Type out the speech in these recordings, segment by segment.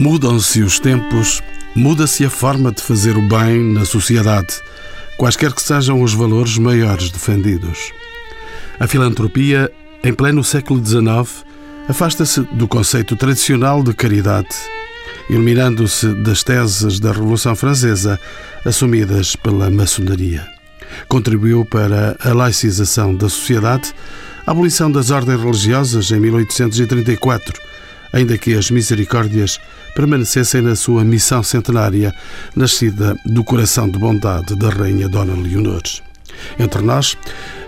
Mudam-se os tempos, muda-se a forma de fazer o bem na sociedade, quaisquer que sejam os valores maiores defendidos. A filantropia, em pleno século XIX, afasta-se do conceito tradicional de caridade, iluminando-se das teses da Revolução Francesa assumidas pela maçonaria. Contribuiu para a laicização da sociedade, a abolição das ordens religiosas em 1834 ainda que as misericórdias permanecessem na sua missão centenária, nascida do coração de bondade da Rainha Dona Leonor. Entre nós,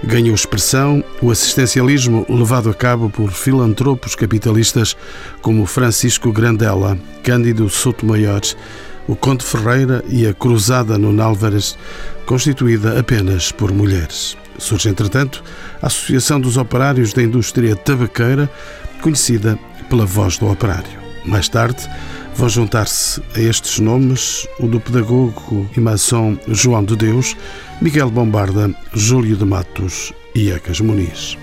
ganhou expressão o assistencialismo levado a cabo por filantropos capitalistas como Francisco Grandela, Cândido Sotomayor, o Conde Ferreira e a Cruzada no Nálvares, constituída apenas por mulheres. Surge, entretanto, a Associação dos Operários da Indústria Tabaqueira, conhecida pela voz do operário. Mais tarde, vão juntar-se a estes nomes o do pedagogo e maçom João de Deus, Miguel Bombarda, Júlio de Matos e Ecas Muniz.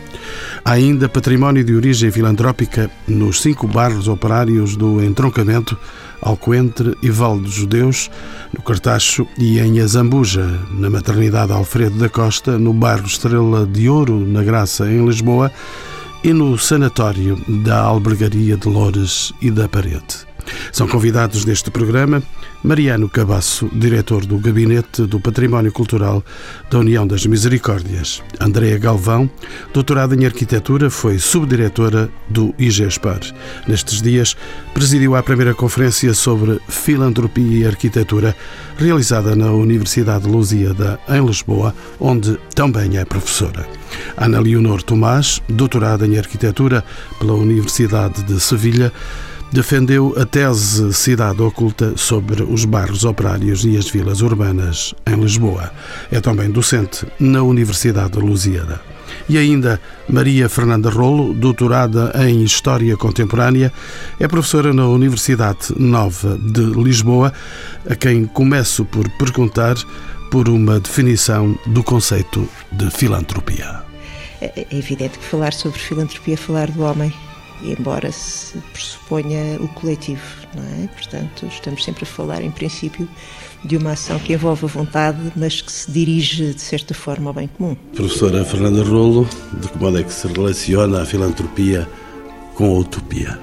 Há ainda património de origem filantrópica nos cinco bairros operários do entroncamento Alcoentre e Val dos Judeus, no Cartacho e em Azambuja, na maternidade Alfredo da Costa, no bairro Estrela de Ouro, na Graça, em Lisboa, e no Sanatório da Albergaria de Loures e da Parede. São convidados deste programa Mariano Cabasso, diretor do Gabinete do Património Cultural da União das Misericórdias. Andréa Galvão, doutorada em Arquitetura, foi subdiretora do IGESPAR. Nestes dias, presidiu a primeira conferência sobre filantropia e arquitetura, realizada na Universidade Lusíada, em Lisboa, onde também é professora. Ana Leonor Tomás, doutorada em Arquitetura pela Universidade de Sevilha, defendeu a tese Cidade Oculta sobre os bairros operários e as vilas urbanas em Lisboa. É também docente na Universidade de Lusíada. E ainda Maria Fernanda Rolo, doutorada em História Contemporânea, é professora na Universidade Nova de Lisboa, a quem começo por perguntar por uma definição do conceito de filantropia. É, é evidente que falar sobre filantropia é falar do homem embora se pressuponha o coletivo, não é? Portanto, estamos sempre a falar, em princípio, de uma ação que envolve a vontade, mas que se dirige, de certa forma, ao bem comum. Professora Fernanda Rolo, de que modo é que se relaciona a filantropia com a utopia?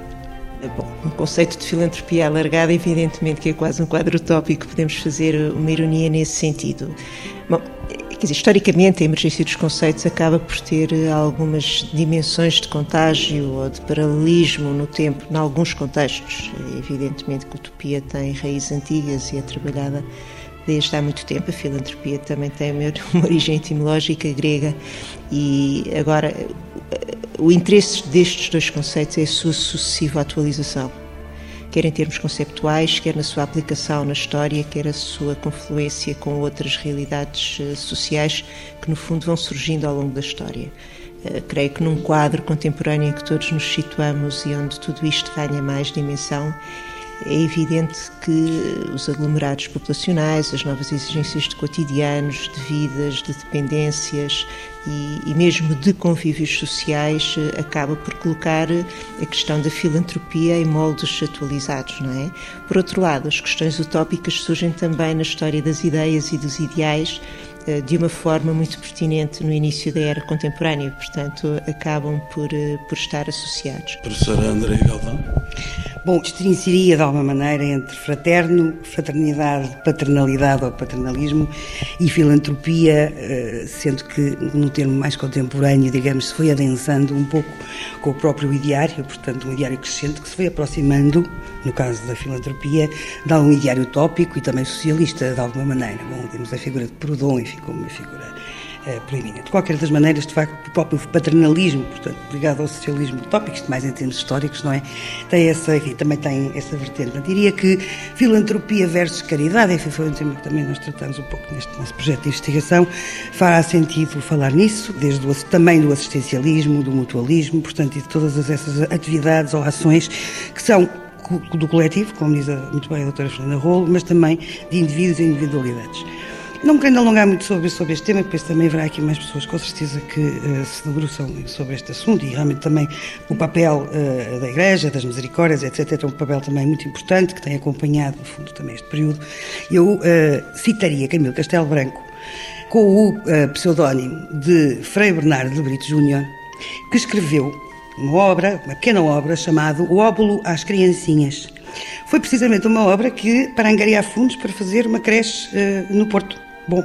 Bom, um conceito de filantropia alargada, evidentemente que é quase um quadro utópico, podemos fazer uma ironia nesse sentido. Bom, Quer dizer, historicamente, a emergência dos conceitos acaba por ter eh, algumas dimensões de contágio ou de paralelismo no tempo, em alguns contextos. Evidentemente que a utopia tem raízes antigas e é trabalhada desde há muito tempo. A filantropia também tem uma origem etimológica grega e agora o interesse destes dois conceitos é a sua sucessiva atualização quer em termos conceptuais, quer na sua aplicação na história, quer a sua confluência com outras realidades eh, sociais que, no fundo, vão surgindo ao longo da história. Eh, creio que num quadro contemporâneo em que todos nos situamos e onde tudo isto ganha mais dimensão, é evidente que os aglomerados populacionais, as novas exigências de cotidianos, de vidas, de dependências e, e, mesmo de convívios sociais eh, acaba por colocar a questão da filantropia em moldes atualizados, não é? Por outro lado, as questões utópicas surgem também na história das ideias e dos ideais eh, de uma forma muito pertinente no início da era contemporânea, portanto, acabam por, eh, por estar associados. Professora André Galvão. Bom, distinguiria de alguma maneira entre fraterno, fraternidade, paternalidade ou paternalismo e filantropia, eh, sendo que no termo mais contemporâneo, digamos, se foi adensando um pouco com o próprio ideário, portanto, um ideário crescente que se foi aproximando, no caso da filantropia, de um ideário utópico e também socialista, de alguma maneira. Bom, temos a figura de Proudhon, enfim, como uma figura proeminente. De qualquer das maneiras, de facto, o próprio paternalismo, portanto, ligado ao socialismo utópico, isto mais em termos históricos, não é? Tem essa, enfim, também tem essa vertente. Eu diria que filantropia versus caridade, enfim, foi um tema que também nós tratamos um pouco neste nosso projeto de investigação, fará sentido falar nisso, desde o, também do assistencialismo, do mutualismo, portanto, e de todas essas atividades ou ações que são do coletivo, como diz muito bem a doutora Fernanda Rolo, mas também de indivíduos e individualidades. Não querendo alongar muito sobre, sobre este tema, depois também haverá aqui mais pessoas com certeza que uh, se debruçam sobre este assunto e realmente também o papel uh, da Igreja, das Misericórdias, etc. É um papel também muito importante que tem acompanhado, no fundo, também este período. Eu uh, citaria Camilo Castelo Branco com o pseudónimo de Frei Bernardo de Brito Júnior, que escreveu uma obra, uma pequena obra, chamada O Óbulo às Criancinhas. Foi precisamente uma obra que para angariar fundos para fazer uma creche no Porto. Bom,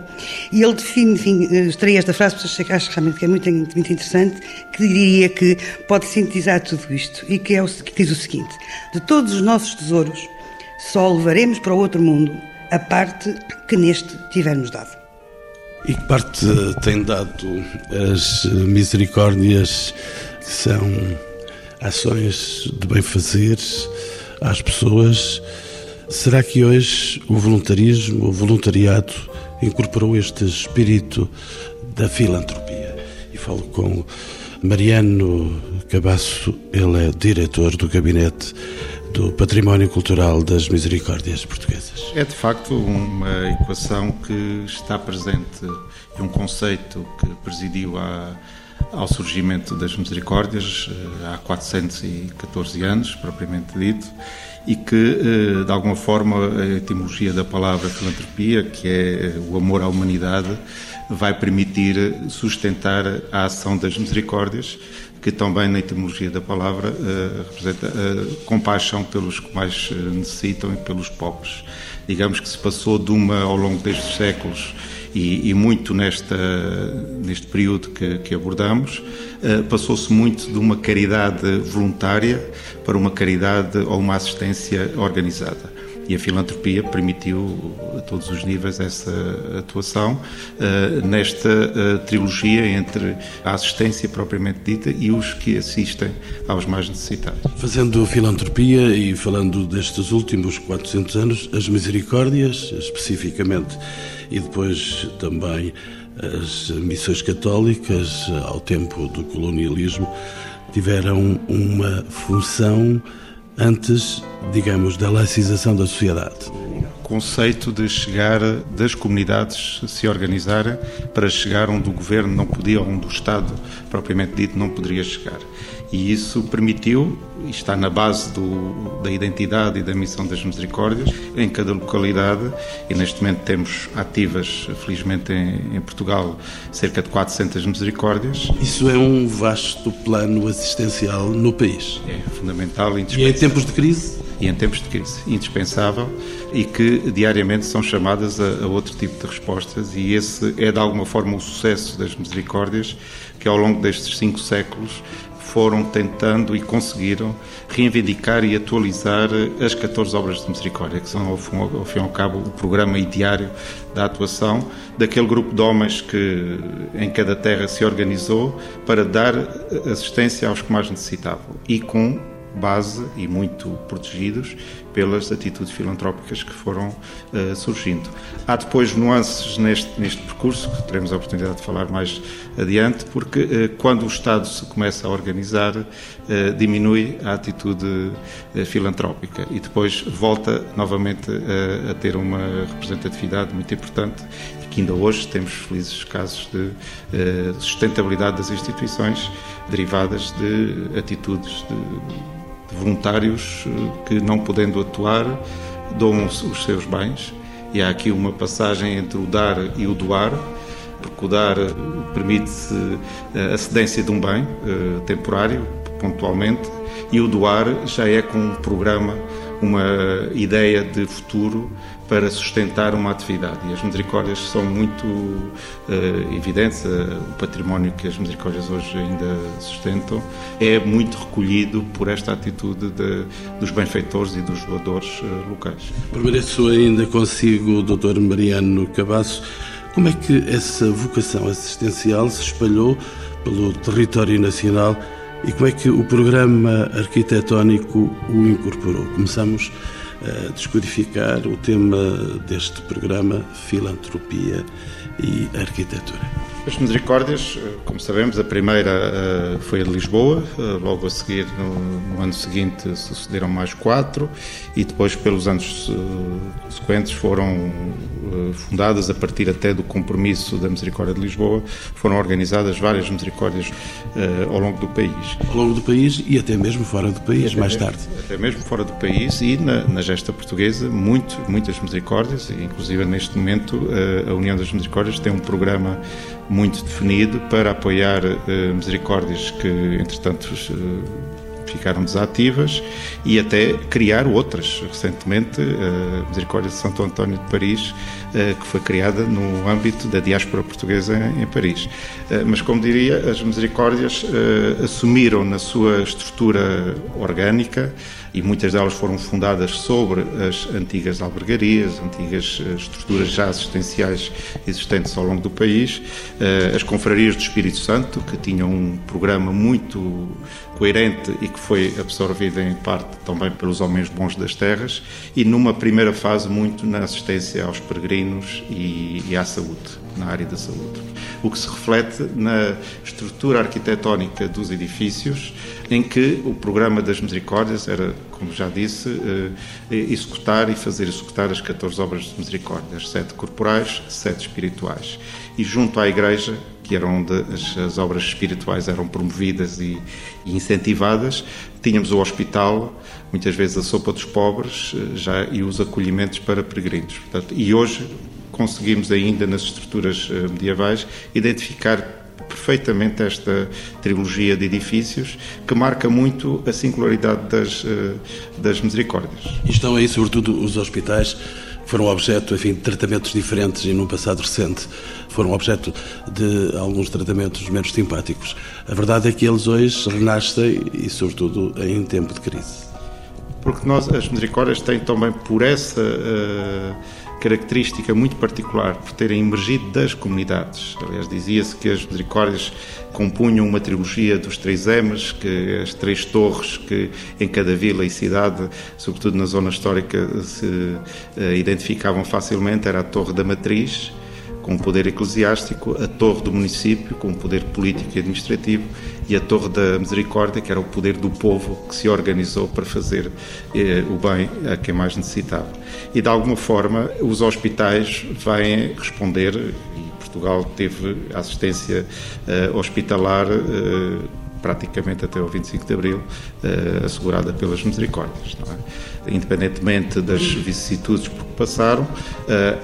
e ele define, enfim, extraí esta frase, porque acho realmente que é muito, muito interessante, que diria que pode sintetizar tudo isto e que, é o, que diz o seguinte: de todos os nossos tesouros, só levaremos para o outro mundo a parte que neste tivermos dado. E que parte têm dado as misericórdias, que são ações de bem-fazer às pessoas? Será que hoje o voluntarismo, o voluntariado, incorporou este espírito da filantropia. E falo com Mariano Cabasso, ele é diretor do gabinete do Património Cultural das Misericórdias Portuguesas. É de facto uma equação que está presente e um conceito que presidiu a, ao surgimento das Misericórdias eh, há 414 anos, propriamente dito, e que, eh, de alguma forma, a etimologia da palavra filantropia, que é eh, o amor à humanidade, vai permitir sustentar a ação das misericórdias, que também na etimologia da palavra eh, representa compaixão pelos que mais necessitam e pelos pobres. Digamos que se passou de uma, ao longo destes séculos, e, e muito nesta, neste período que, que abordamos, uh, passou-se muito de uma caridade voluntária para uma caridade ou uma assistência organizada. E a filantropia permitiu a todos os níveis essa atuação uh, nesta uh, trilogia entre a assistência propriamente dita e os que assistem aos mais necessitados. Fazendo filantropia e falando destes últimos 400 anos, as misericórdias, especificamente, e depois também as missões católicas, ao tempo do colonialismo, tiveram uma função antes, digamos, da laicização da sociedade. O conceito de chegar, das comunidades se organizarem para chegar onde o governo não podia, onde o Estado propriamente dito não poderia chegar. E isso permitiu, e está na base do, da identidade e da missão das misericórdias, em cada localidade, e neste momento temos ativas, felizmente em, em Portugal, cerca de 400 misericórdias. Isso é um vasto plano assistencial no país. É fundamental, indispensável. E em tempos de crise? E em tempos de crise, indispensável, e que diariamente são chamadas a, a outro tipo de respostas, e esse é de alguma forma o sucesso das misericórdias, que ao longo destes cinco séculos foram tentando e conseguiram reivindicar e atualizar as 14 obras de misericórdia, que são, ao fim e ao cabo, o programa diário da atuação daquele grupo de homens que em cada terra se organizou para dar assistência aos que mais necessitavam. E com base e muito protegidos pelas atitudes filantrópicas que foram uh, surgindo. Há depois nuances neste, neste percurso, que teremos a oportunidade de falar mais adiante, porque uh, quando o Estado se começa a organizar, uh, diminui a atitude filantrópica e depois volta novamente a ter uma representatividade muito importante e que ainda hoje temos felizes casos de sustentabilidade das instituições derivadas de atitudes de voluntários eh, que, não podendo atuar, doam os seus bens. E há aqui uma passagem entre o dar e o doar, porque o dar eh, permite eh, a cedência de um bem temporário, pontualmente, e o doar já é com um programa, uma ideia de futuro para sustentar uma atividade. E as misericórdias são muito uh, evidentes, uh, o património que as misericórdias hoje ainda sustentam é muito recolhido por esta atitude de, dos benfeitores e dos doadores uh, locais. Permaneço ainda consigo, Dr. Mariano Cabasso. Como é que essa vocação assistencial se espalhou pelo território nacional e como é que o programa arquitetónico o incorporou? Começamos descodificar o tema deste programa, filantropia e arquitetura. As Misericórdias, eh, como sabemos, a primeira uh, foi a de Lisboa, uh, logo a seguir, no, no, ano seguinte, sucederam mais quatro, e depois, pelos anos seguintes, foram fundadas, a partir até do compromisso da Misericórdia de Lisboa, foram organizadas várias Misericórdias ao longo do país. Ao longo do país e até mesmo fora do país, mais mesmo, tarde. Até mesmo fora do país e na, na gesta portuguesa, muito, muitas Misericórdias, inclusive neste momento, a União das Misericórdias tem um programa muito definido para apoiar uh, misericórdias que, entretanto, uh, ficaram desativas e até criar outras. Recentemente, a Misericórdia de Santo António de Paris, que foi criada no âmbito da diáspora portuguesa em Paris. Mas, como diria, as Misericórdias assumiram na sua estrutura orgânica e muitas delas foram fundadas sobre as antigas albergarias, antigas eh, estruturas já assistenciais existentes ao longo do país, eh, as confrarias do Espírito Santo, que tinham um programa muito coerente e que foi absorvido em parte também pelos homens bons das terras, e numa primeira fase muito na assistência aos peregrinos e, e à saúde, na área da saúde. O que se reflete na estrutura arquitetónica dos edifícios, em que o programa das misericórdias era, como já disse, eh, executar e fazer executar as 14 obras de misericórdia, as sete corporais, sete espirituais. E junto à igreja, que era onde as, as obras espirituais eram promovidas e, e, incentivadas, tínhamos o hospital, muitas vezes a sopa dos pobres eh, já, e os acolhimentos para peregrinos. Portanto, e hoje conseguimos ainda nas estruturas eh, medievais identificar perfeitamente esta trilogia de edifícios que marca muito a singularidade das, eh, das misericórdias. E estão aí, sobretudo, os hospitais foram objeto enfim, de tratamentos diferentes e num passado recente foram objeto de alguns tratamentos menos simpáticos. A verdade é que eles hoje renascem e, sobretudo, em tempo de crise. Porque nós, as misericórdias têm também por essa. Uh, característica muito particular por terem emergido das comunidades. Aliás, dizia-se que as misericórdias compunham uma trilogia dos três M's, que as três torres que em cada vila e cidade, sobretudo na zona histórica, se uh, identificavam facilmente, era a Torre da Matriz, com poder eclesiástico, a torre do município, com poder político e administrativo, e a torre da misericórdia, que era o poder do povo que se organizou para fazer eh, o bem a quem mais necessitava. E de alguma forma os hospitais vêm responder, e Portugal teve assistência eh, hospitalar. Eh, praticamente até o 25 de Abril, uh, assegurada pelas misericórdias. É? Independentemente das vicissitudes por que passaram, uh,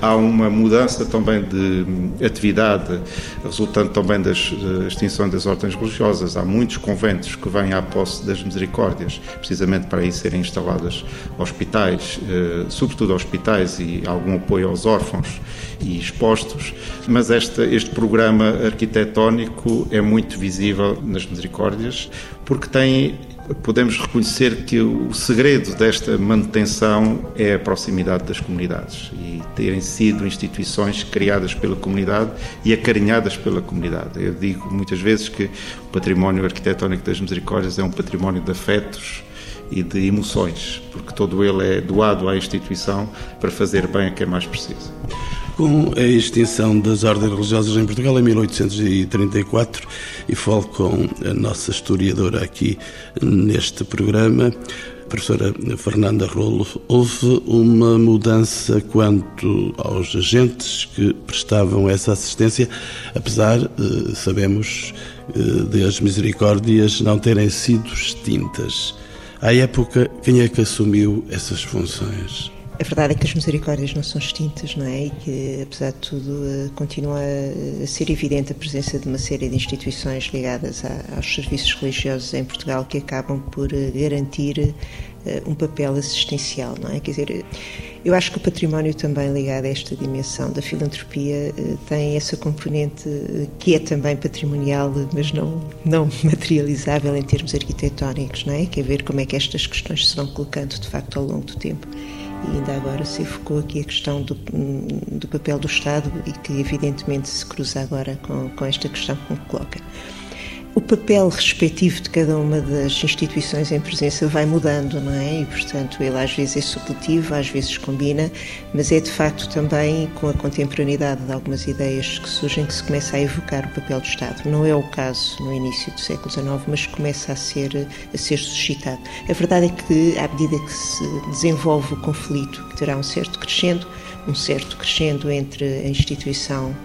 há uma mudança também de atividade, resultante também da extinção das ordens religiosas. Há muitos conventos que vêm à posse das misericórdias, precisamente para aí serem instaladas hospitais, uh, sobretudo hospitais e algum apoio aos órfãos e expostos, mas este, este programa arquitetónico é muito visível nas misericórdias, porque tem podemos reconhecer que o segredo desta manutenção é a proximidade das comunidades e terem sido instituições criadas pela comunidade e acarinhadas pela comunidade. Eu digo muitas vezes que o património arquitetónico das misericórdias é um património de afetos e de emoções, porque todo ele é doado à instituição para fazer bem a quem mais precisa. Com a extinção das ordens religiosas em Portugal em 1834, e falo com a nossa historiadora aqui neste programa, a professora Fernanda Rolo, houve uma mudança quanto aos agentes que prestavam essa assistência, apesar, eh, sabemos, eh, de as misericórdias não terem sido extintas. À época, quem é que assumiu essas funções? A verdade é que as misericórdias não são extintas, não é? E que, apesar de tudo, eh, continua a ser evidente a presença de uma série de instituições ligadas aos serviços religiosos em Portugal que acabam por eh, garantir eh, um papel assistencial, não é? Quer dizer, eu acho que o património também ligado a esta dimensão da filantropia tem essa componente que é também patrimonial, mas não, não materializável em termos arquitetónicos, não é? Que é ver como é que estas questões se vão colocando de facto ao longo do tempo e ainda agora se focou aqui a questão do, do papel do Estado e que evidentemente se cruza agora com, com esta questão que me coloca. O papel respectivo de cada uma das instituições em presença vai mudando, não é? E, portanto, ele às vezes é supletivo, às vezes combina, mas é de facto também com a contemporaneidade de algumas ideias que surgem que se começa a evocar o papel do Estado. Não é o caso no início do século XIX, mas começa a ser, a ser suscitado. A verdade é que, à medida que se desenvolve o conflito, que terá um certo crescendo, um certo crescendo entre a instituição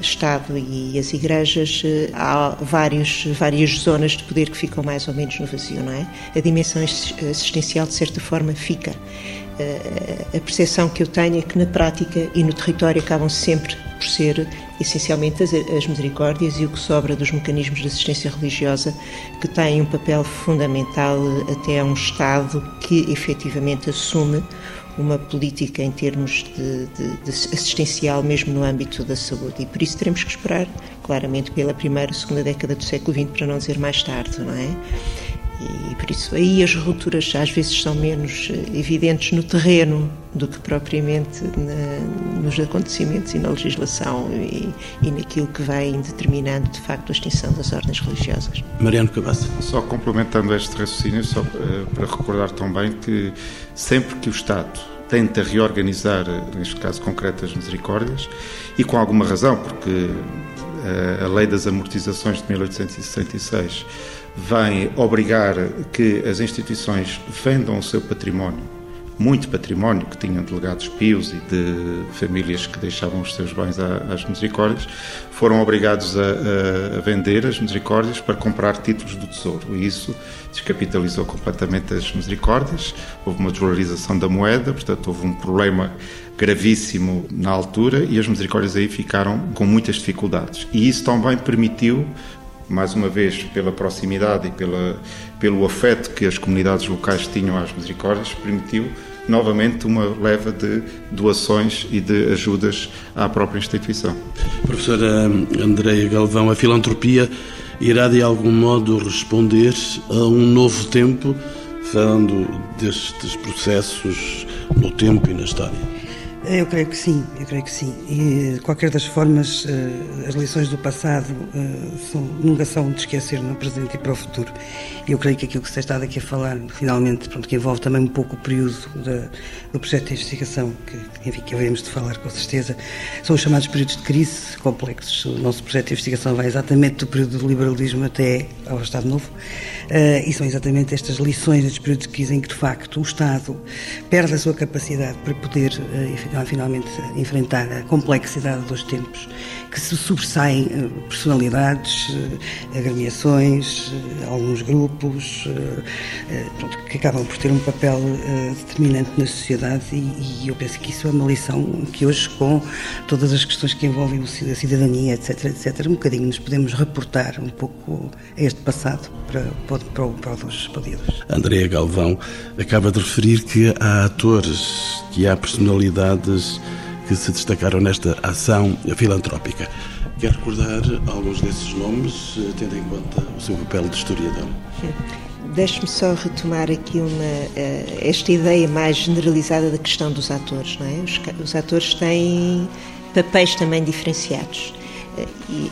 Estado e as igrejas, eh, há vários, várias zonas de poder que ficam mais ou menos no vazio, não é? A dimensão assistencial, de certa forma, fica. Eh, a percepção que eu tenho é que na prática e no território acabam sempre por ser essencialmente as, as misericórdias e o que sobra dos mecanismos de assistência religiosa que têm um papel fundamental até a um Estado que efetivamente assume uma política em termos de, de, de, assistencial, mesmo no âmbito da saúde. E por isso teremos que esperar, claramente, pela primeira, segunda década do século XX, para não dizer mais tarde, não é? E por isso aí as rupturas às vezes são menos eh, evidentes no terreno do que propriamente na, nos acontecimentos e na legislação e, e, naquilo que vai determinando de facto a extinção das ordens religiosas. Mariano Cabasso. Só complementando este raciocínio, só uh, para recordar também que sempre que o Estado tenta reorganizar, neste caso concreto, as misericórdias, e com alguma razão, porque uh, a lei das amortizações de 1866 vem obrigar que as instituições vendam o seu património, muito património que tinham de legados pios e de famílias que deixavam os seus bens às misericórdias, foram obrigados a, a, vender as misericórdias para comprar títulos do tesouro. E isso descapitalizou completamente as misericórdias, houve uma desvalorização da moeda, portanto houve um problema gravíssimo na altura e as misericórdias aí ficaram com muitas dificuldades. E isso também permitiu mais uma vez pela proximidade e pela, pelo afeto que as comunidades locais tinham às misericórdias, permitiu novamente uma leva de doações e de ajudas à própria instituição. Professora Andreia Galvão, a filantropia irá de algum modo responder a um novo tempo, falando destes processos no tempo e na história? Eu creio que sim, eu creio que sim. E, de qualquer das formas, eh, as lições do passado eh, são, nunca são de esquecer no presente e para o futuro. E eu creio que aquilo que você está aqui a falar, finalmente, pronto, que envolve também um pouco o período da, do projeto de investigação, que, enfim, que havemos de falar com certeza, são os chamados períodos de crise complexos. O nosso projeto de investigação vai exatamente do período do liberalismo até ao Estado Novo. Uh, e são exatamente estas lições destes períodos de crise em que, de facto, o Estado perde a sua capacidade para poder, uh, finalmente, enfrentar a complexidade dos tempos, que se sobressaem uh, personalidades, agremiações, alguns grupos, pronto, que acabam por ter um papel determinante na sociedade e, e, eu penso que isso é uma lição que hoje, com todas as questões que envolvem a cidadania, etc., etc., um bocadinho nos podemos reportar um pouco a este passado para, para para, para, os pedidos. Andréa Galvão acaba de referir que há atores, que há personalidades que se destacaram nesta ação filantrópica. Quer recordar alguns desses nomes, tendo em conta o seu papel de historiador? Deixe-me só retomar aqui uma, eh, esta ideia mais generalizada da questão dos atores. Não é? os, os atores têm papéis também diferenciados.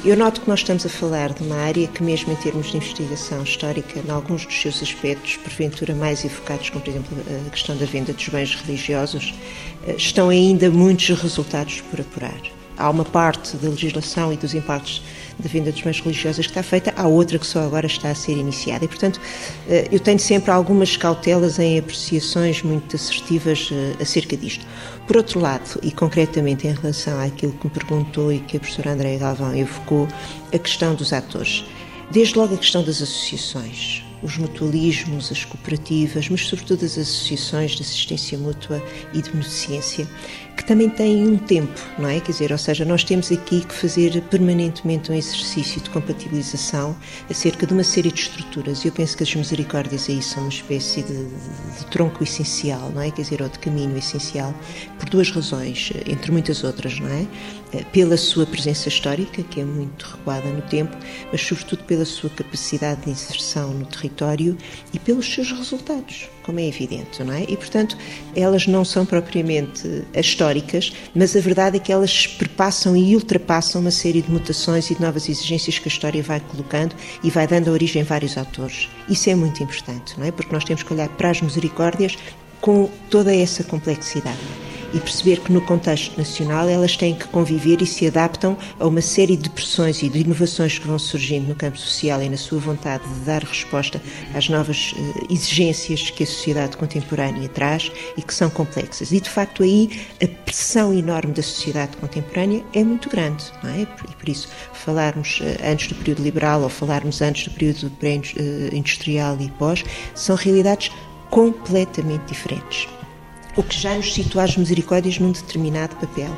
Eu noto que nós estamos a falar de uma área que, mesmo em termos de investigação histórica, em alguns dos seus aspectos, porventura mais evocados, como por exemplo a questão da venda dos bens religiosos, eh, estão ainda muitos resultados por apurar. Há uma parte da legislação e dos impactos da venda dos bens religiosos que está feita, há outra que só agora está a ser iniciada. E, portanto, eh, eu tenho sempre algumas cautelas em apreciações muito assertivas eh, acerca disto. Por outro lado, e concretamente em relação àquilo que me perguntou e que a professora Andréa Galvão evocou, a questão dos atores. Desde logo a questão das associações os mutualismos, as cooperativas, mas sobretudo as associações de assistência mútua e de beneficência, que também têm um tempo, não é? Quer dizer, ou seja, nós temos aqui que fazer permanentemente um exercício de compatibilização acerca de uma série de estruturas. E eu penso que as misericórdias aí são uma espécie de, de, de tronco essencial, não é? Quer dizer, ou de caminho essencial, por duas razões, entre muitas outras, não é? Eh, pela sua presença histórica, que é muito recuada no tempo, mas sobretudo pela sua capacidade de inserção no território território e pelos seus resultados, como é evidente, não é? E, portanto, elas não são propriamente históricas, mas a verdade é que elas perpassam e ultrapassam uma série de mutações e de novas exigências que a história vai colocando e vai dando origem a vários autores. Isso é muito importante, não é? Porque nós temos que olhar para as misericórdias com toda essa complexidade e perceber que no contexto nacional elas têm que conviver e se adaptam a uma série de pressões e de inovações que vão surgindo no campo social e na sua vontade de dar resposta às novas uh, exigências que a sociedade contemporânea traz e que são complexas. E de facto aí a pressão enorme da sociedade contemporânea é muito grande, não é? E por isso falarmos uh, antes do período liberal ou falarmos antes do período pré-industrial e pós são realidades completamente diferentes o que já nos situa as misericórdias num determinado papel.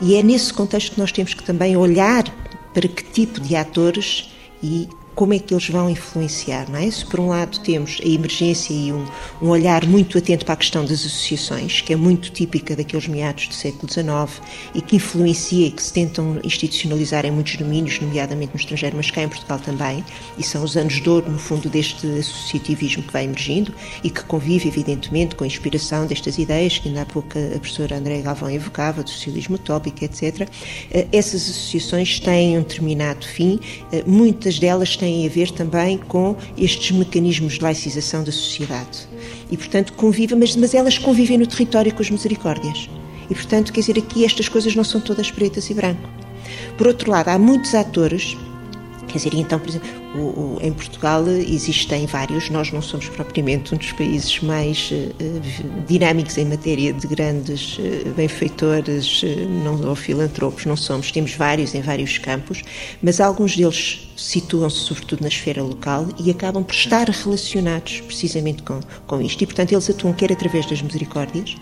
E é nesse contexto que nós temos que também olhar para que tipo de atores e como é que eles vão influenciar, não é? Se por um lado temos a emergência e um, um, olhar muito atento para a questão das associações, que é muito típica daqueles meados do século XIX e que influencia e que se tentam institucionalizar em muitos domínios, nomeadamente no estrangeiro, mas cá em Portugal também, e são os anos de ouro, no fundo, deste associativismo que vai emergindo e que convive, evidentemente, com a inspiração destas ideias que ainda há pouco a professora André Galvão evocava, do socialismo utópico, etc. Eh, essas associações têm um determinado fim, eh, muitas delas têm têm a ver também com estes mecanismos de laicização da sociedade. E, portanto, convivem, mas, mas elas convivem no território com as misericórdias. E, portanto, quer dizer, aqui estas coisas não são todas pretas e branco. Por outro lado, há muitos atores Quer dizer, então, por exemplo, o, o, em Portugal existem vários, nós não somos propriamente um dos países mais uh, dinâmicos em matéria de grandes uh, benfeitores uh, não, ou filantropos, não somos, temos vários em vários campos, mas alguns deles situam-se sobretudo na esfera local e acabam por estar relacionados precisamente com, com isto. E, portanto, eles atuam quer através das misericórdias,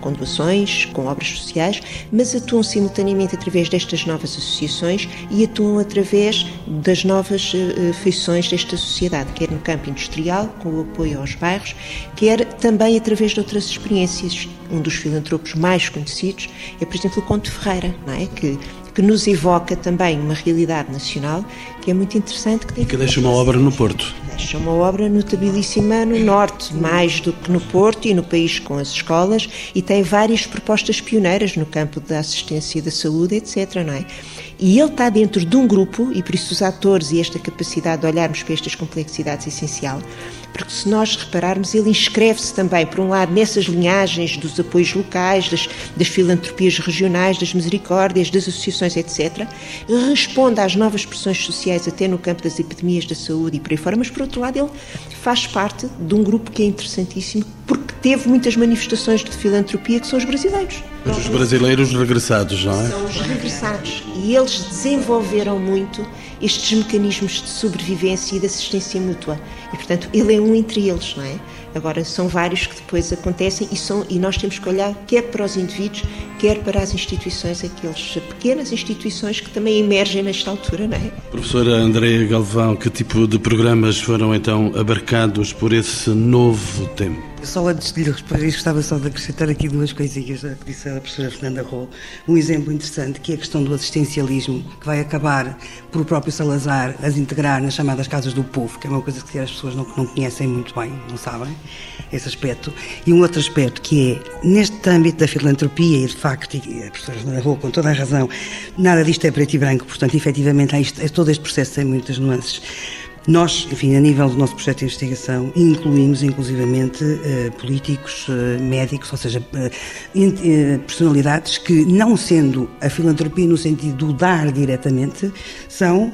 com doações, com obras sociais, mas atuam simultaneamente através destas novas associações e atuam através das novas uh, feições desta sociedade, quer no campo industrial, com o apoio aos bairros, quer também através de outras experiências. Um dos filantropos mais conhecidos é, por exemplo, o Conde Ferreira, não é? que que nos evoca também uma realidade nacional que é muito interessante. Que, tem que deixa uma obra no Porto. Deixa uma obra notabilíssima no Norte, mais do que no Porto e no país com as escolas, e tem várias propostas pioneiras no campo da assistência e da saúde, etc. Não é? E ele está dentro de um grupo, e por isso os atores e esta capacidade de olharmos para estas complexidades é essencial, porque se nós repararmos, ele inscreve-se também, por um lado, nessas linhagens dos apoios locais, das, das filantropias regionais, das misericórdias, das associações, etc., responde às novas pressões sociais, até no campo das epidemias da saúde e por aí fora, mas por outro lado, ele faz parte de um grupo que é interessantíssimo, porque teve muitas manifestações de filantropia que são os brasileiros. Os brasileiros regressados, não é? São os regressados. E eles desenvolveram muito estes mecanismos de sobrevivência e de assistência mútua. E, portanto, ele é um entre eles, não é? Agora, são vários que depois acontecem e, são, e nós temos que olhar quer para os indivíduos, quer para as instituições, aquelas pequenas instituições que também emergem nesta altura, não é? Professora Andréa Galvão, que tipo de programas foram então abarcados por esse novo tempo? Só antes de lhe responder, gostava só de acrescentar aqui duas coisinhas que disse a professora Fernanda Rô. Um exemplo interessante que é a questão do assistencialismo, que vai acabar por o próprio Salazar as integrar nas chamadas casas do povo, que é uma coisa que as pessoas não, não conhecem muito bem, não sabem esse aspecto. E um outro aspecto que é, neste âmbito da filantropia, e de facto, e a professora Fernanda Rô com toda a razão, nada disto é preto e branco, portanto, efetivamente, isto, todo este processo tem muitas nuances. Nós, enfim, a nível do nosso projeto de investigação, incluímos inclusivamente uh, políticos, uh, médicos, ou seja, uh, personalidades que, não sendo a filantropia no sentido do dar diretamente, são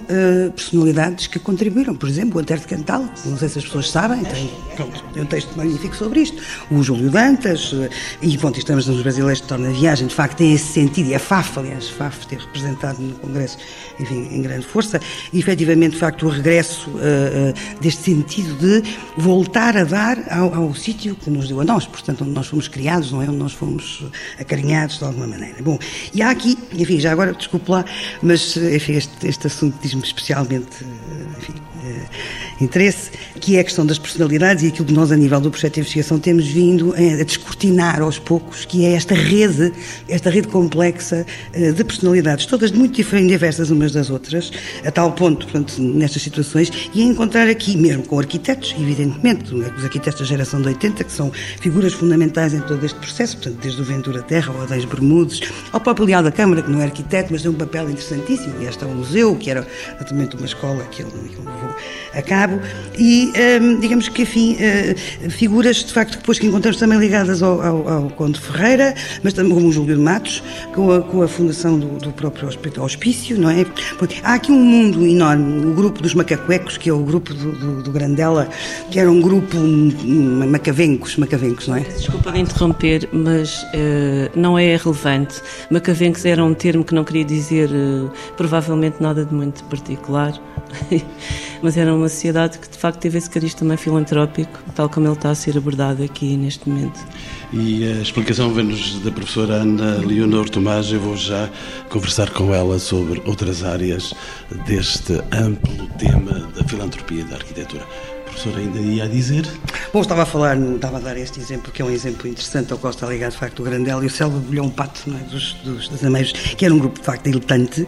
personalidades que contribuíram. Por exemplo, o Antero de Cantal, não sei se as pessoas sabem, tem, pronto, tem um texto magnífico sobre isto. O Júlio Dantas, e pronto, estamos nos brasileiros de torna viagem, de facto, tem esse sentido, e a FAF, aliás, FAF ter representado no Congresso, enfim, em grande força, e efetivamente, de facto, o regresso deste sentido de voltar a dar ao, ao sítio que nos deu a nós, portanto, onde nós fomos criados, não é? Onde nós fomos acarinhados de alguma maneira. Bom, e há aqui, enfim, já agora, desculpe lá, mas enfim, este, este assunto diz-me especialmente, enfim, interesse, que é a questão das personalidades e aquilo que nós, a nível do projeto de investigação, temos vindo a descortinar aos poucos, que é esta rede, esta rede complexa eh, de personalidades, todas muito diferentes, diversas umas das outras, a tal ponto, portanto, nestas situações, e a encontrar aqui, mesmo com arquitetos, evidentemente, os arquitetos da geração de 80, que são figuras fundamentais em todo este processo, portanto, desde o Ventura Terra, ao Adães Bermudes, ao próprio Leal da Câmara, que não é arquiteto, mas tem um papel interessantíssimo, e este é um museu, que era exatamente uma escola que ele, que ele levou a cabo, e um, digamos que, enfim, uh, figuras de facto depois que encontramos também ligadas ao, ao, ao Conde Ferreira, mas também como o Júlio de Matos, com a, com a fundação do, do próprio hospício, não é? Há aqui um mundo enorme, o grupo dos macacuecos, que é o grupo do, do, do Grandela, que era um grupo macavencos, macavencos, não é? Desculpa de interromper, mas uh, não é relevante. Macavencos era um termo que não queria dizer uh, provavelmente nada de muito particular, mas era uma sociedade que de facto teve esse cariz também filantrópico, tal como ele está a ser abordado aqui neste momento. E a explicação vem-nos da professora Ana Leonor Tomás. Eu vou já conversar com ela sobre outras áreas deste amplo tema da filantropia e da arquitetura professor ainda ia dizer? Bom, estava a falar, estava a dar este exemplo, que é um exemplo interessante ao qual está ligado, de facto, o Grandel e o Selva Bolhão Pato, é? dos, dos, dos Ameiros, que era um grupo, de facto, diletante,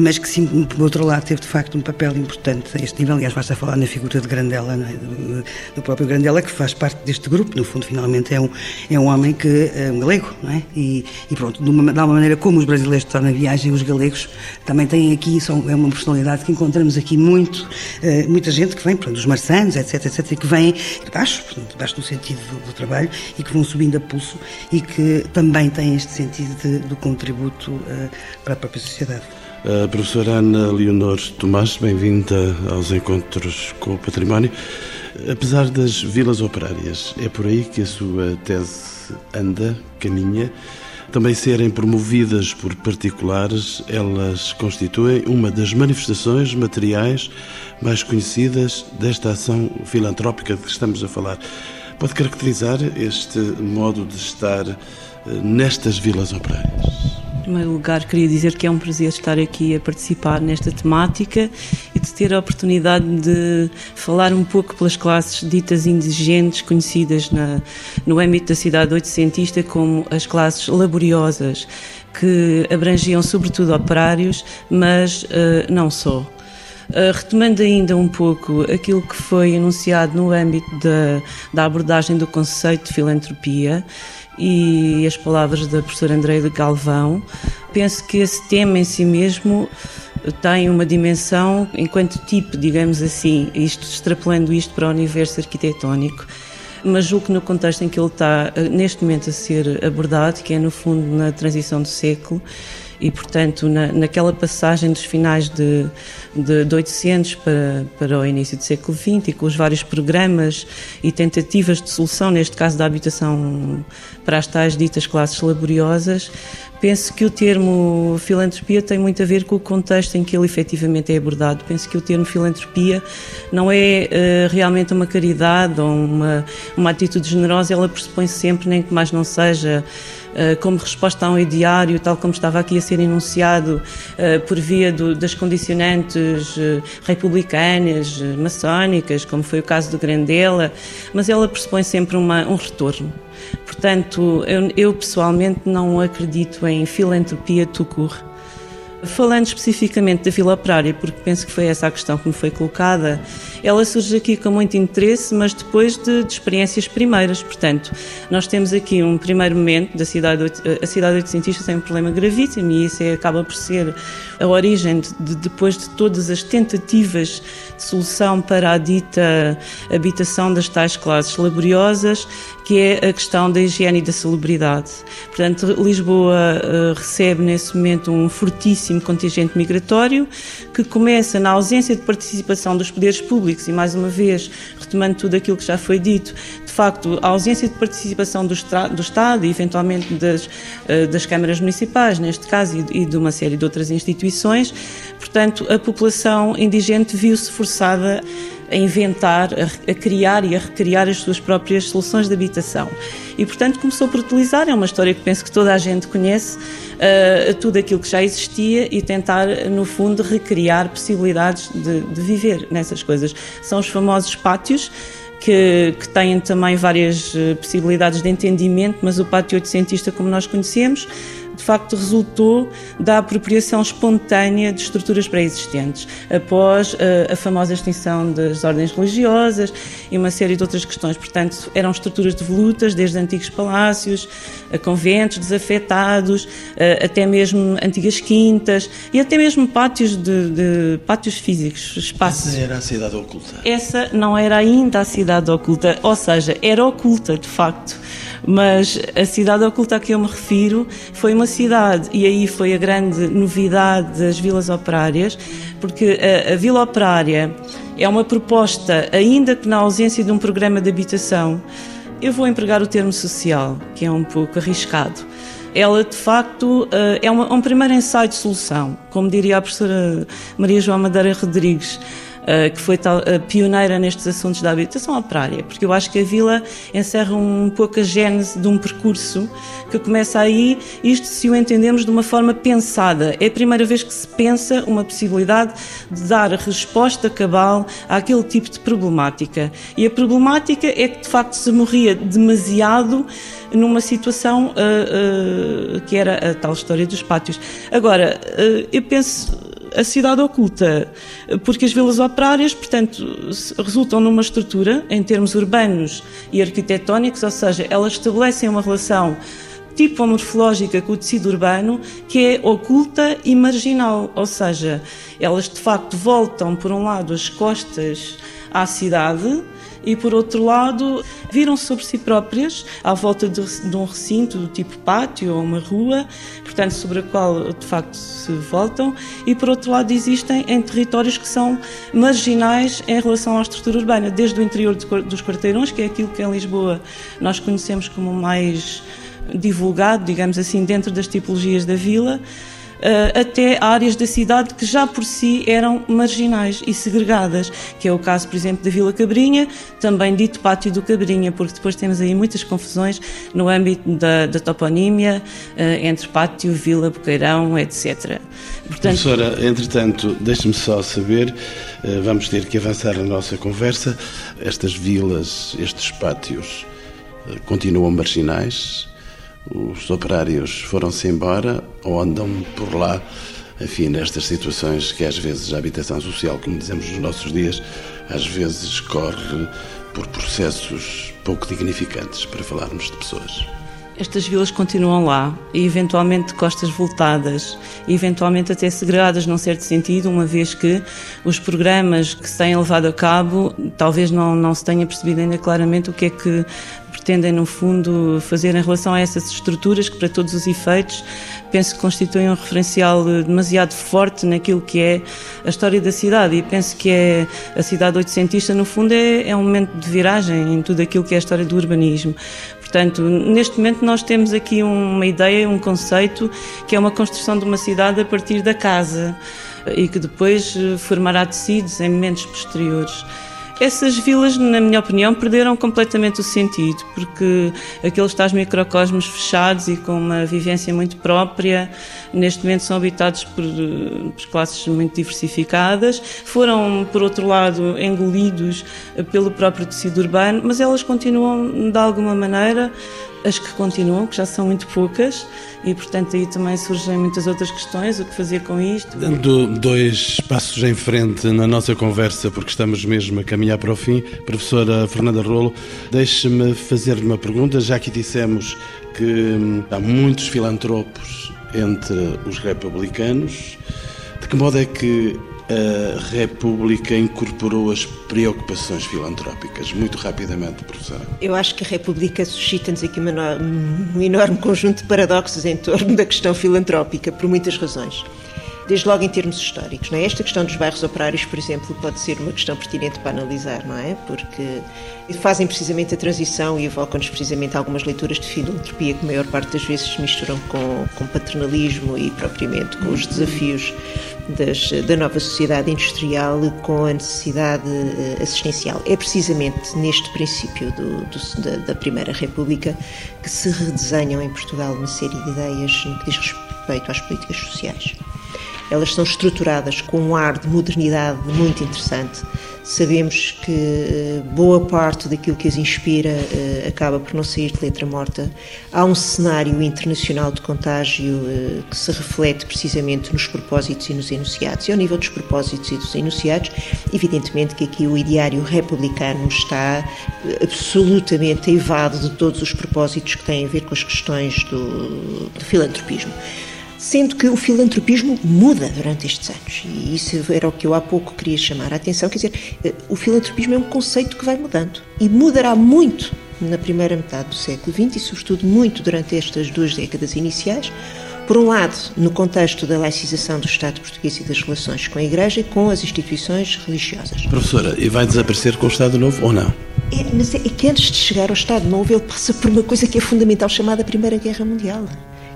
mas que, sim, por outro lado, teve, de facto, um papel importante a este nível. Aliás, basta falar na figura de Grandela, é? do, do, próprio Grandela, que faz parte deste grupo. No fundo, finalmente, é um, é um homem que é um galego, não é? E, e pronto, de uma, de uma maneira como os brasileiros estão na viagem, os galegos também têm aqui, são, é uma personalidade que encontramos aqui muito, uh, muita gente que vem, pronto, os marçanos, etc, etc, que vêm de baixo, de baixo no sentido do, do, trabalho e que vão subindo a pulso e que também têm este sentido de, do contributo uh, para a própria sociedade. A professora Ana Leonor Tomás, bem-vinda aos Encontros com o Património. Apesar das vilas operárias, é por aí que a sua tese anda, caminha também serem promovidas por particulares, elas constituem uma das manifestações materiais mais conhecidas desta ação filantrópica de que estamos a falar. Pode caracterizar este modo de estar eh, nestas vilas operárias? Primeiro lugar, queria dizer que é um prazer estar aqui a participar nesta temática e de ter a oportunidade de falar um pouco pelas classes ditas indigentes, conhecidas na, no âmbito da cidade oitocentista como as classes laboriosas, que abrangiam sobretudo operários, mas uh, não só. Uh, retomando ainda um pouco aquilo que foi enunciado no âmbito da, da abordagem do conceito de filantropia, e as palavras da professora Andreia de Galvão. Penso que esse tema em si mesmo tem uma dimensão enquanto tipo, digamos assim, isto extrapolando isto para o universo arquitetónico, mas julgo que no contexto em que ele está eh, neste momento a ser abordado, que é no fundo na transição do século, e, portanto, na, naquela passagem dos finais de, de, de 800 para, para o início do século XX e com os vários programas e tentativas de solução, neste caso da habitação para as tais ditas classes laboriosas, penso que o termo filantropia tem muito a ver com o contexto em que ele efetivamente é abordado. Penso que o termo filantropia não é uh, realmente uma caridade ou uma, uma atitude generosa, ela pressupõe sempre, nem que mais não seja eh, como resposta a um ideário, tal como estava aqui a ser enunciado eh, por via do, das condicionantes republicanas, maçónicas, como foi o caso do Grandela, mas ela pressupõe sempre uma, um retorno. Portanto, eu, eu pessoalmente não acredito em filantropia tucur. Falando especificamente da Vila Operária, porque penso que foi essa a questão que me foi colocada, ela surge aqui com muito interesse, mas depois de, de experiências primeiras. Portanto, nós temos aqui um primeiro momento da cidade, a cidade oitocentista tem um problema gravíssimo e isso é, acaba por ser a origem de, de, depois de todas as tentativas de solução para a dita habitação das tais classes laboriosas que é a questão da higiene e da celebridade. Portanto, Lisboa uh, recebe nesse momento um fortíssimo contingente migratório que começa na ausência de participação dos poderes públicos e, mais uma vez, retomando tudo aquilo que já foi dito, de facto, a ausência de participação do, do Estado e, eventualmente, das, uh, das câmaras municipais, neste caso, e de uma série de outras instituições, portanto, a população indigente viu-se forçada a inventar, a, a, criar e a recriar as suas próprias soluções de habitação. E, portanto, começou por utilizar, é uma história que penso que toda a gente conhece, uh, tudo aquilo que já existia e tentar, no fundo, recriar possibilidades de, de viver nessas coisas. São os famosos pátios, que, que, têm também várias eh, possibilidades de entendimento, mas o pátio oitocentista, como nós conhecemos, de facto resultou da apropriação espontânea de estruturas pré-existentes, após uh, a famosa extinção das ordens religiosas e uma série de outras questões. Portanto, eram estruturas devolutas, desde antigos palácios, a conventos desafetados, uh, até mesmo antigas quintas e até mesmo pátios de, de pátios físicos, espaços. Essa era a cidade oculta. Essa não era ainda a cidade oculta, ou seja, era oculta de facto mas a cidade oculta a que eu me refiro foi uma cidade, e aí foi a grande novidade das vilas operárias, porque a, a vila operária é uma proposta, ainda que na ausência de um programa de habitação, eu vou empregar o termo social, que é um pouco arriscado. Ela, de facto, eh, é um primeiro ensaio de solução, como diria a professora Maria João Madeira Rodrigues. Eh, que foi tal, uh, pioneira nestes assuntos da habitação operária, porque eu acho que a vila encerra um pouco a gênese de um percurso que começa aí, isto se o entendemos de uma forma pensada. É a primeira vez que se pensa uma possibilidade de dar resposta cabal àquele tipo de problemática. E a problemática é que, de facto, se morria demasiado numa situação uh, uh, que era a tal história dos pátios. Agora, uh, eu penso a cidade oculta, porque as vilas operárias, portanto, resultam numa estrutura em termos urbanos e arquitetónicos, ou seja, elas estabelecem uma relação tipomorfológica com o tecido urbano que é oculta e marginal, ou seja, elas de facto voltam, por um lado, as costas à cidade e, por outro lado, viram sobre si próprias à volta de, de, um recinto do tipo pátio ou uma rua, portanto, sobre a qual de facto se voltam, e por outro lado, existem em territórios que são marginais em relação à estrutura urbana, desde o interior dos quarteirões, que é aquilo que em Lisboa nós conhecemos como mais divulgado, digamos assim, dentro das tipologias da vila até áreas da cidade que já por si eram marginais e segregadas, que é o caso, por exemplo, da Vila Cabrinha, também dito Pátio do Cabrinha, porque depois temos aí muitas confusões no âmbito da, da toponímia uh, entre pátio, vila, boqueirão, etc. Portanto... Professora, entretanto, deixe-me só saber, uh, vamos ter que avançar a nossa conversa, estas vilas, estes pátios continuam marginais, os operários foram-se embora ou andam por lá, enfim, nestas situações que às vezes a habitação social, como dizemos nos nossos dias, às vezes corre por processos pouco dignificantes, para falarmos de pessoas. Estas vilas continuam lá, e eventualmente de costas voltadas, e eventualmente até segregadas num certo sentido, uma vez que os programas que se têm levado a cabo talvez não, não se tenha percebido ainda claramente o que é que pretendem, no fundo, fazer em relação a essas estruturas que, para todos os efeitos, penso que constituem um referencial demasiado forte naquilo que é a história da cidade. E penso que é a cidade oitocentista, no fundo, é, é um momento de viragem em tudo aquilo que é a história do urbanismo. Portanto, neste momento nós temos aqui uma ideia, um conceito, que é uma construção de uma cidade a partir da casa e que depois formará tecidos em momentos posteriores. Essas vilas, na minha opinião, perderam completamente o sentido, porque aqueles tais microcosmos fechados e com uma vivência muito própria, neste momento são habitados por, por classes muito diversificadas, foram, por outro lado, engolidos pelo próprio tecido urbano, mas elas continuam, de alguma maneira, as que continuam, que já são muito poucas, e portanto aí também surgem muitas outras questões, o que fazer com isto. Dando dois passos em frente na nossa conversa, porque estamos mesmo a caminhar para o fim, professora Fernanda Rolo, deixe-me fazer-lhe uma pergunta, já que dissemos que hum, há muitos filantropos entre os republicanos, de que modo é que a República incorporou as preocupações filantrópicas? Muito rapidamente, professora. Eu acho que a República suscita-nos aqui um enorme conjunto de paradoxos em torno da questão filantrópica, por muitas razões. Desde logo em termos históricos. Não é? Esta questão dos bairros operários, por exemplo, pode ser uma questão pertinente para analisar, não é? Porque fazem precisamente a transição e evocam-nos precisamente algumas leituras de filantropia que a maior parte das vezes se misturam com, com paternalismo e propriamente com os desafios das, da nova sociedade industrial com a necessidade eh, assistencial. É precisamente neste princípio do, do, da, da Primeira República que se redesenham em Portugal uma série de ideias no que diz respeito às políticas sociais. Elas são estruturadas com um ar de modernidade muito interessante. Sabemos que eh, boa parte daquilo que as inspira eh, acaba por não sair de letra morta. Há um cenário internacional de contágio eh, que se reflete precisamente nos propósitos e nos enunciados. E ao nível dos propósitos e dos enunciados, evidentemente que aqui o ideário republicano está absolutamente evado de todos os propósitos que têm a ver com as questões do, do filantropismo sendo que o filantropismo muda durante estes anos. E isso era o que eu há pouco queria chamar a atenção. Quer dizer, eh, o filantropismo é um conceito que vai mudando e mudará muito na primeira metade do século XX e, sobretudo, muito durante estas duas décadas iniciais. Por um lado, no contexto da laicização do Estado português e das relações com a Igreja e com as instituições religiosas. Professora, e vai desaparecer com o Estado Novo ou não? É, mas é, é que antes de chegar ao Estado Novo, ele passa por uma coisa que é fundamental, chamada Primeira Guerra Mundial.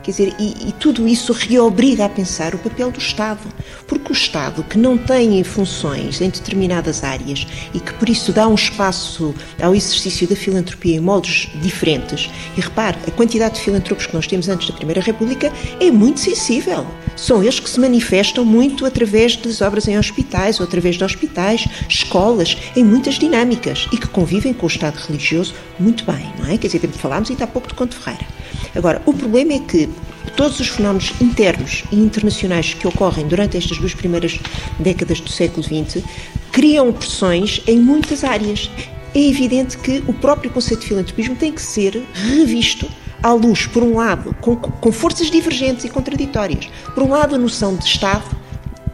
Quer dizer, e, e, tudo isso reobriga a pensar o papel do Estado, porque o Estado que não tem funções em determinadas áreas e que por isso dá um espaço ao exercício da filantropia em moldes diferentes, e repare, a quantidade de filantropos que nós temos antes da Primeira República é muito sensível. São eles que se manifestam muito através das obras em hospitais ou através de hospitais, escolas, em muitas dinâmicas e que convivem com o Estado religioso muito bem, não é? Quer dizer, falámos ainda há pouco de Conte Ferreira. Agora, o problema é que todos os fenómenos internos e internacionais que ocorrem durante estas duas primeiras décadas do século XX criam pressões em muitas áreas. É evidente que o próprio conceito de filantropismo tem que ser revisto à luz, por um lado, com, com forças divergentes e contraditórias. Por um lado, a noção de Estado,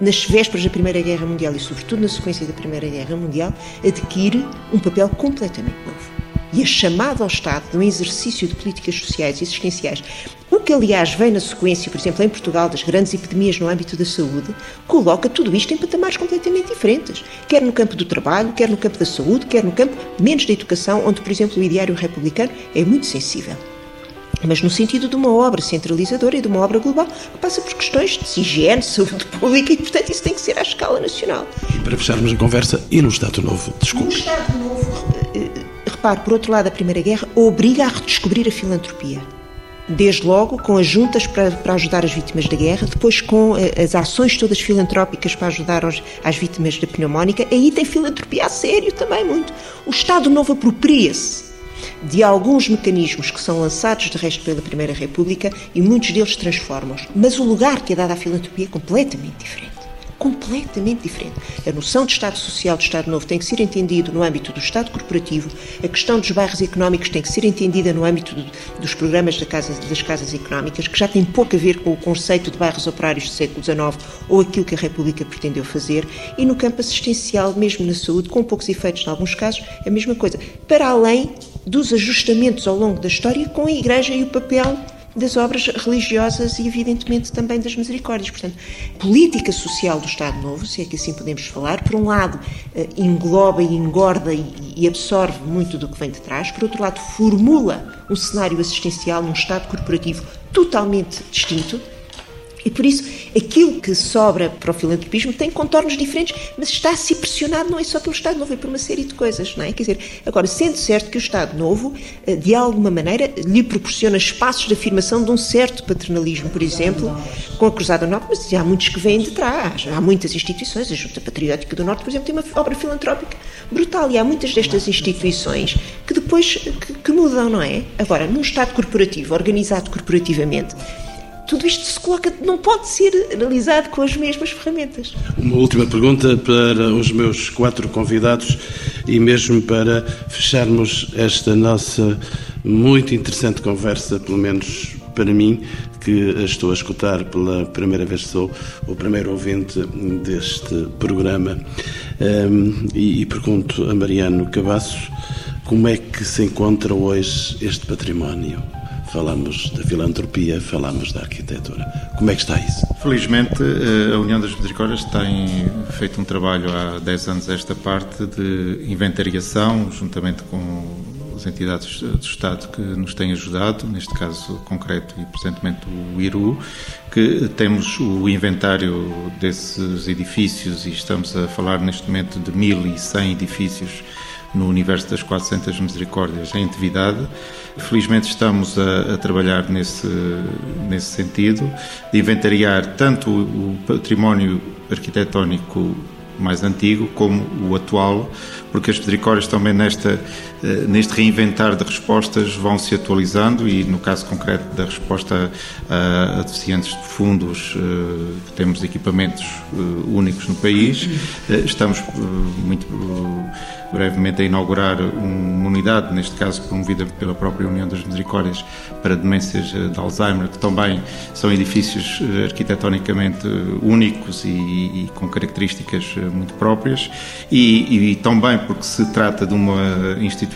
nas vésperas da Primeira Guerra Mundial e, sobretudo, na sequência da Primeira Guerra Mundial, adquire um papel completamente novo e a chamada ao Estado de um exercício de políticas sociais e existenciais, o que aliás vem na sequência, por exemplo, em Portugal, das grandes epidemias no âmbito da saúde, coloca tudo isto em patamares completamente diferentes, quer no campo do trabalho, quer no campo da saúde, quer no campo menos da educação, onde, por exemplo, o ideário republicano é muito sensível mas no sentido de uma obra centralizadora e de uma obra global que passa por questões de higiene, de saúde pública e, portanto, isso tem que ser à escala nacional. E para fecharmos a conversa, e no Estado Novo? Desculpe. No Estado Novo, repare, por outro lado, a Primeira Guerra obriga a redescobrir a filantropia. Desde logo com as juntas para, para ajudar as vítimas da guerra, depois com eh, as ações todas filantrópicas para ajudar às vítimas da pneumónica, aí tem filantropia a sério também muito. O Estado Novo apropria-se de alguns mecanismos que são lançados de resto pela Primeira República e muitos deles transformam-os. Mas o lugar que é dado à filantropia é completamente diferente completamente diferente. A noção de Estado Social, de Estado Novo, tem que ser entendido no âmbito do Estado corporativo, a questão dos bairros económicos tem que ser entendida no âmbito do, dos programas da casa, das casas económicas, que já tem pouco a ver com o conceito de bairros operários do século XIX ou aquilo que a República pretendeu fazer, e no campo assistencial, mesmo na saúde, com poucos efeitos em alguns casos, a mesma coisa. Para além dos ajustamentos ao longo da história com a Igreja e o papel das obras religiosas e, evidentemente, também das misericórdias. Portanto, política social do Estado Novo, se é que assim podemos falar, por um lado, eh, engloba e engorda e absorve muito do que vem de trás, por outro lado, formula um cenário assistencial num Estado corporativo totalmente distinto, e por isso, aquilo que sobra para o filantropismo tem contornos diferentes, mas está a ser pressionado não é só pelo Estado Novo, é por uma série de coisas, não é? Quer dizer, agora, sendo certo que o Estado Novo, eh, de alguma maneira, lhe proporciona espaços de afirmação de um certo paternalismo, por exemplo, com a Cruzada Norte, mas há muitos que vêm de trás, há muitas instituições, a Junta Patriótica do Norte, por exemplo, tem uma obra filantrópica brutal, e há muitas destas instituições que depois que, que mudam, não é? Agora, num Estado corporativo, organizado corporativamente, tudo isto se coloca, não pode ser analisado com as mesmas ferramentas. Uma última pergunta para os meus quatro convidados e mesmo para fecharmos esta nossa muito interessante conversa, pelo menos para mim, que estou a escutar pela primeira vez, sou o primeiro ouvinte deste programa. Um, e, e pergunto a Mariano Cabasso como é que se encontra hoje este património falamos da filantropia, falamos da arquitetura. Como é que está isso? Felizmente, eh, a União das Misericórdias tem feito um trabalho há 10 anos esta parte de inventariação, juntamente com as entidades do Estado que nos têm ajudado, neste caso concreto e presentemente o IRU, que temos o inventário desses edifícios e estamos a falar neste momento de 1.100 edifícios no universo das 400 misericórdias em atividade. Felizmente estamos a, a, trabalhar nesse, nesse sentido, de inventariar tanto o património arquitetónico mais antigo como o atual, porque as misericórdias também nesta, neste reinventar de respostas vão se atualizando e no caso concreto da resposta a, a deficientes de fundos, eh, temos equipamentos eh, únicos no país, estamos muito brevemente a inaugurar uma unidade, neste caso promovida pela própria União das Misericórdias, para demências de Alzheimer, que também são edifícios arquitetonicamente únicos e, e com características muito próprias, e, e também porque se trata de uma instituição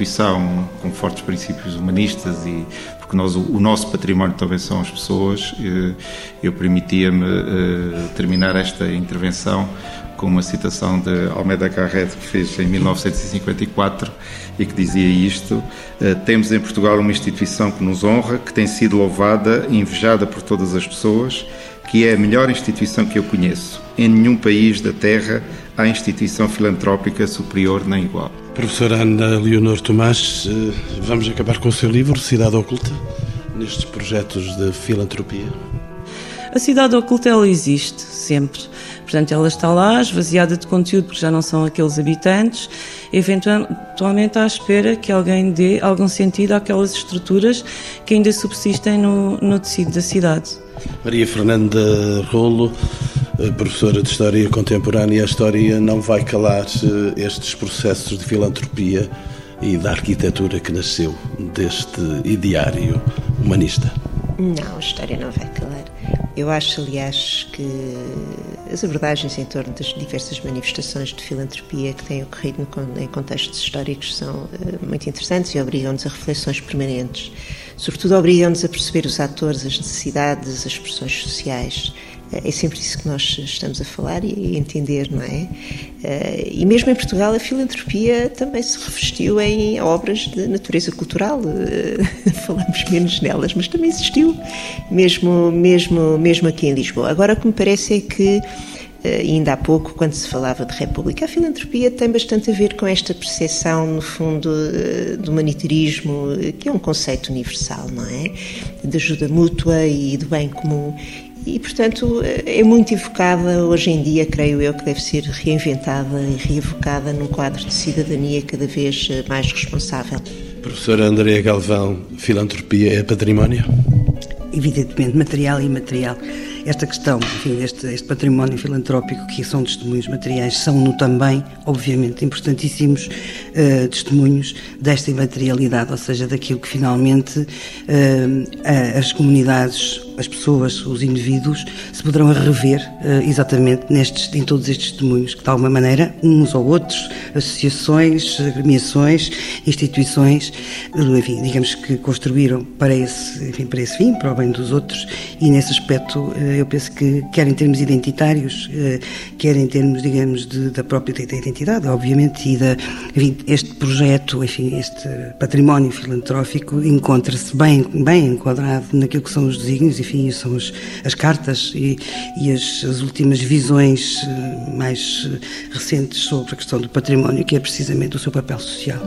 com fortes princípios humanistas e porque nós, o nosso património também são as pessoas, eh, eu permitia-me eh, terminar esta intervenção com uma citação de Almeida Garrett que fez em 1954 e que dizia isto: eh, Temos em Portugal uma instituição que nos honra, que tem sido louvada e invejada por todas as pessoas, que é a melhor instituição que eu conheço. Em nenhum país da Terra há instituição filantrópica superior nem igual. Professora Ana Leonor Tomás, eh, vamos acabar com o seu livro, Cidade Oculta, nestes projetos de filantropia? A cidade oculta ela existe sempre. Portanto, ela está lá, esvaziada de conteúdo, porque já não são aqueles habitantes, eventualmente à espera que alguém dê algum sentido àquelas estruturas que ainda subsistem no, no tecido da cidade. Maria Fernanda Rolo, professora de História Contemporânea, a história não vai calar eh, estes processos de filantropia e da arquitetura que nasceu deste ideário humanista. Não, a história não vai calar. Eu acho, aliás, que as abordagens em torno das diversas manifestações de filantropia que têm ocorrido em contextos históricos são eh, muito interessantes e obrigam-nos a reflexões permanentes. Sobretudo, obrigam-nos a perceber os atores, as necessidades, as pressões sociais é sempre isso que nós estamos a falar e a entender, não é? Eh, e mesmo em Portugal a filantropia também se revestiu em obras de natureza cultural. Eh, falamos menos nelas, mas também existiu, mesmo, mesmo, mesmo aqui em Lisboa. Agora o que me parece é que eh, ainda há pouco, quando se falava de república, a filantropia tem bastante a ver com esta percepção, no fundo, do humanitarismo, que é um conceito universal, não é? De ajuda mútua e do bem comum e, portanto, é muito evocada hoje em dia, creio eu, que deve ser reinventada e reevocada num quadro de cidadania cada vez eh, mais responsável. Professora Andréa Galvão, filantropia é património? Evidentemente, material e imaterial esta questão, enfim, este, este património filantrópico, que são testemunhos materiais, são-no também, obviamente, importantíssimos uh, testemunhos desta imaterialidade, ou seja, daquilo que finalmente uh, as comunidades, as pessoas, os indivíduos, se poderão rever uh, exatamente nestes, em todos estes testemunhos, que de alguma maneira, uns ou outros, associações, agremiações, instituições, enfim, digamos que construíram para esse, enfim, para esse fim, para o bem dos outros, e nesse aspecto eu penso que, quer em termos identitários, eh, quer em termos, digamos, de, da própria identidade, obviamente, e da, enfim, este projeto, enfim, este património filantrófico encontra-se bem, bem enquadrado naquilo que são os desígnios, enfim, são as, as cartas e, e as, as, últimas visões eh, mais recentes sobre a questão do património, que é precisamente o seu papel social.